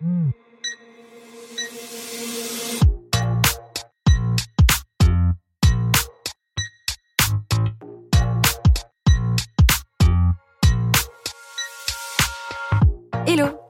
Hmm. Hello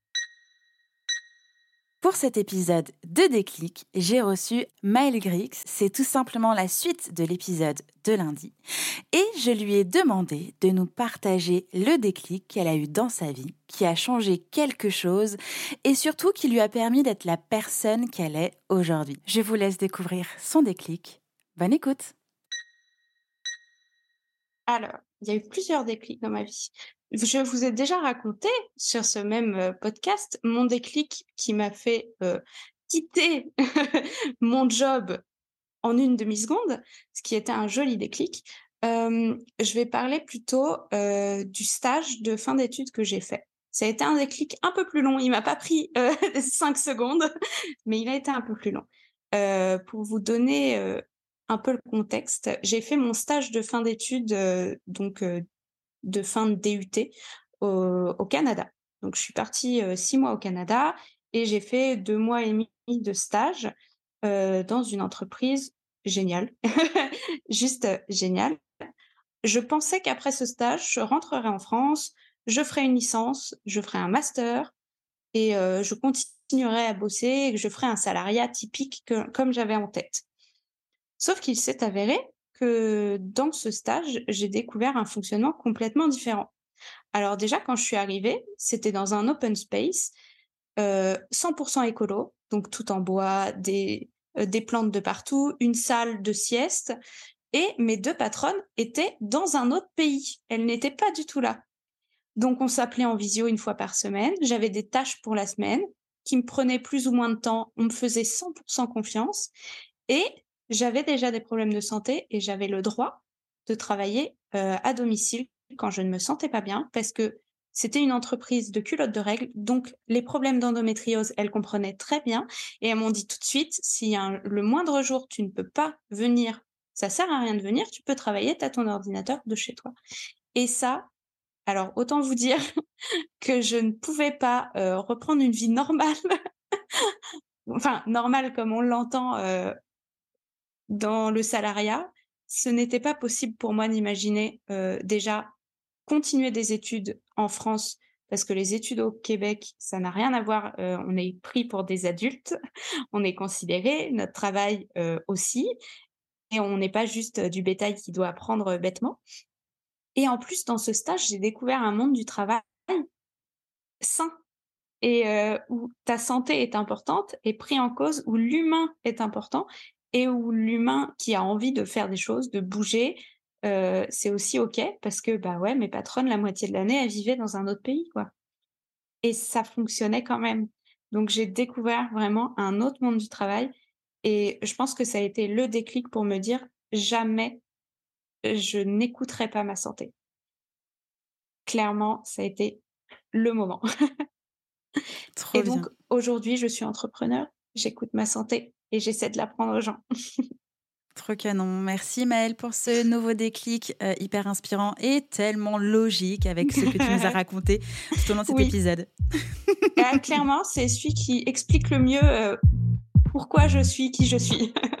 pour cet épisode de Déclic, j'ai reçu Maëlle Grix. C'est tout simplement la suite de l'épisode de lundi. Et je lui ai demandé de nous partager le déclic qu'elle a eu dans sa vie, qui a changé quelque chose et surtout qui lui a permis d'être la personne qu'elle est aujourd'hui. Je vous laisse découvrir son déclic. Bonne écoute. Alors, il y a eu plusieurs déclics dans ma vie. Je vous ai déjà raconté sur ce même podcast mon déclic qui m'a fait quitter mon job en une demi-seconde, ce qui était un joli déclic. Je vais parler plutôt du stage de fin d'études que j'ai fait. Ça a été un déclic un peu plus long. Il m'a pas pris cinq secondes, mais il a été un peu plus long. pour vous donner un peu le contexte, j'ai fait mon stage de fin d'études donc de fin de DUT au, Canada. Donc, je suis partie euh, six mois au Canada et j'ai fait deux mois et demi de stage euh, dans une entreprise géniale, juste euh, géniale. Je pensais qu'après ce stage, je rentrerai en France, je ferai une licence, je ferai un master et je continuerai à bosser et je ferai un salariat typique comme j'avais en tête. Sauf qu'il s'est avéré dans ce stage, j'ai découvert un fonctionnement complètement différent. Alors déjà, quand je suis arrivée, c'était dans un open space, 100% euh, écolo, donc tout en bois, des, euh, des plantes de partout, une salle de sieste, et mes deux patronnes étaient dans un autre pays. Elles n'étaient pas du tout là. Donc on s'appelait en visio une fois par semaine. J'avais des tâches pour la semaine qui me prenaient plus ou moins de temps. On me faisait 100% confiance. Et j'avais déjà des problèmes de santé et j'avais le droit de travailler euh, à domicile quand je ne me sentais pas bien parce que c'était une entreprise de culottes de règles, donc les problèmes d'endométriose, elles comprenaient très bien et elles m'ont dit tout de suite, si le moindre jour tu ne peux pas venir, ça sert à rien de venir, tu peux travailler, tu as ton ordinateur de chez toi. Et ça, alors autant vous dire que je ne pouvais pas euh, reprendre une vie normale, enfin normale comme on l'entend euh, dans le salariat, ce n'était pas possible pour moi d'imaginer déjà continuer des études en France parce que les études au Québec, ça n'a rien à voir. On est pris pour des adultes, on est considéré, notre travail aussi, et on n'est pas juste du bétail qui doit apprendre bêtement. Et en plus, dans ce stage, j'ai découvert un monde du travail sain et où ta santé est importante et pris en cause, où l'humain est important et où l'humain qui a envie de faire des choses, de bouger, euh, c'est aussi ok parce que bah ouais, mes patronnes la moitié de l'année elles vivaient dans un autre pays quoi. Et ça fonctionnait quand même. Donc j'ai découvert vraiment un autre monde du travail et je pense que ça a été le déclic pour me dire jamais je n'écouterai pas ma santé. Clairement, ça a été le moment. et donc aujourd'hui, je suis entrepreneur, j'écoute ma santé et j'essaie de l'apprendre aux gens. Trop canon. Merci Maëlle pour ce nouveau déclic euh, hyper inspirant et tellement logique avec ce que tu nous as raconté tout au long de cet épisode. Ah, clairement, c'est celui qui explique le mieux euh, pourquoi je suis qui je suis.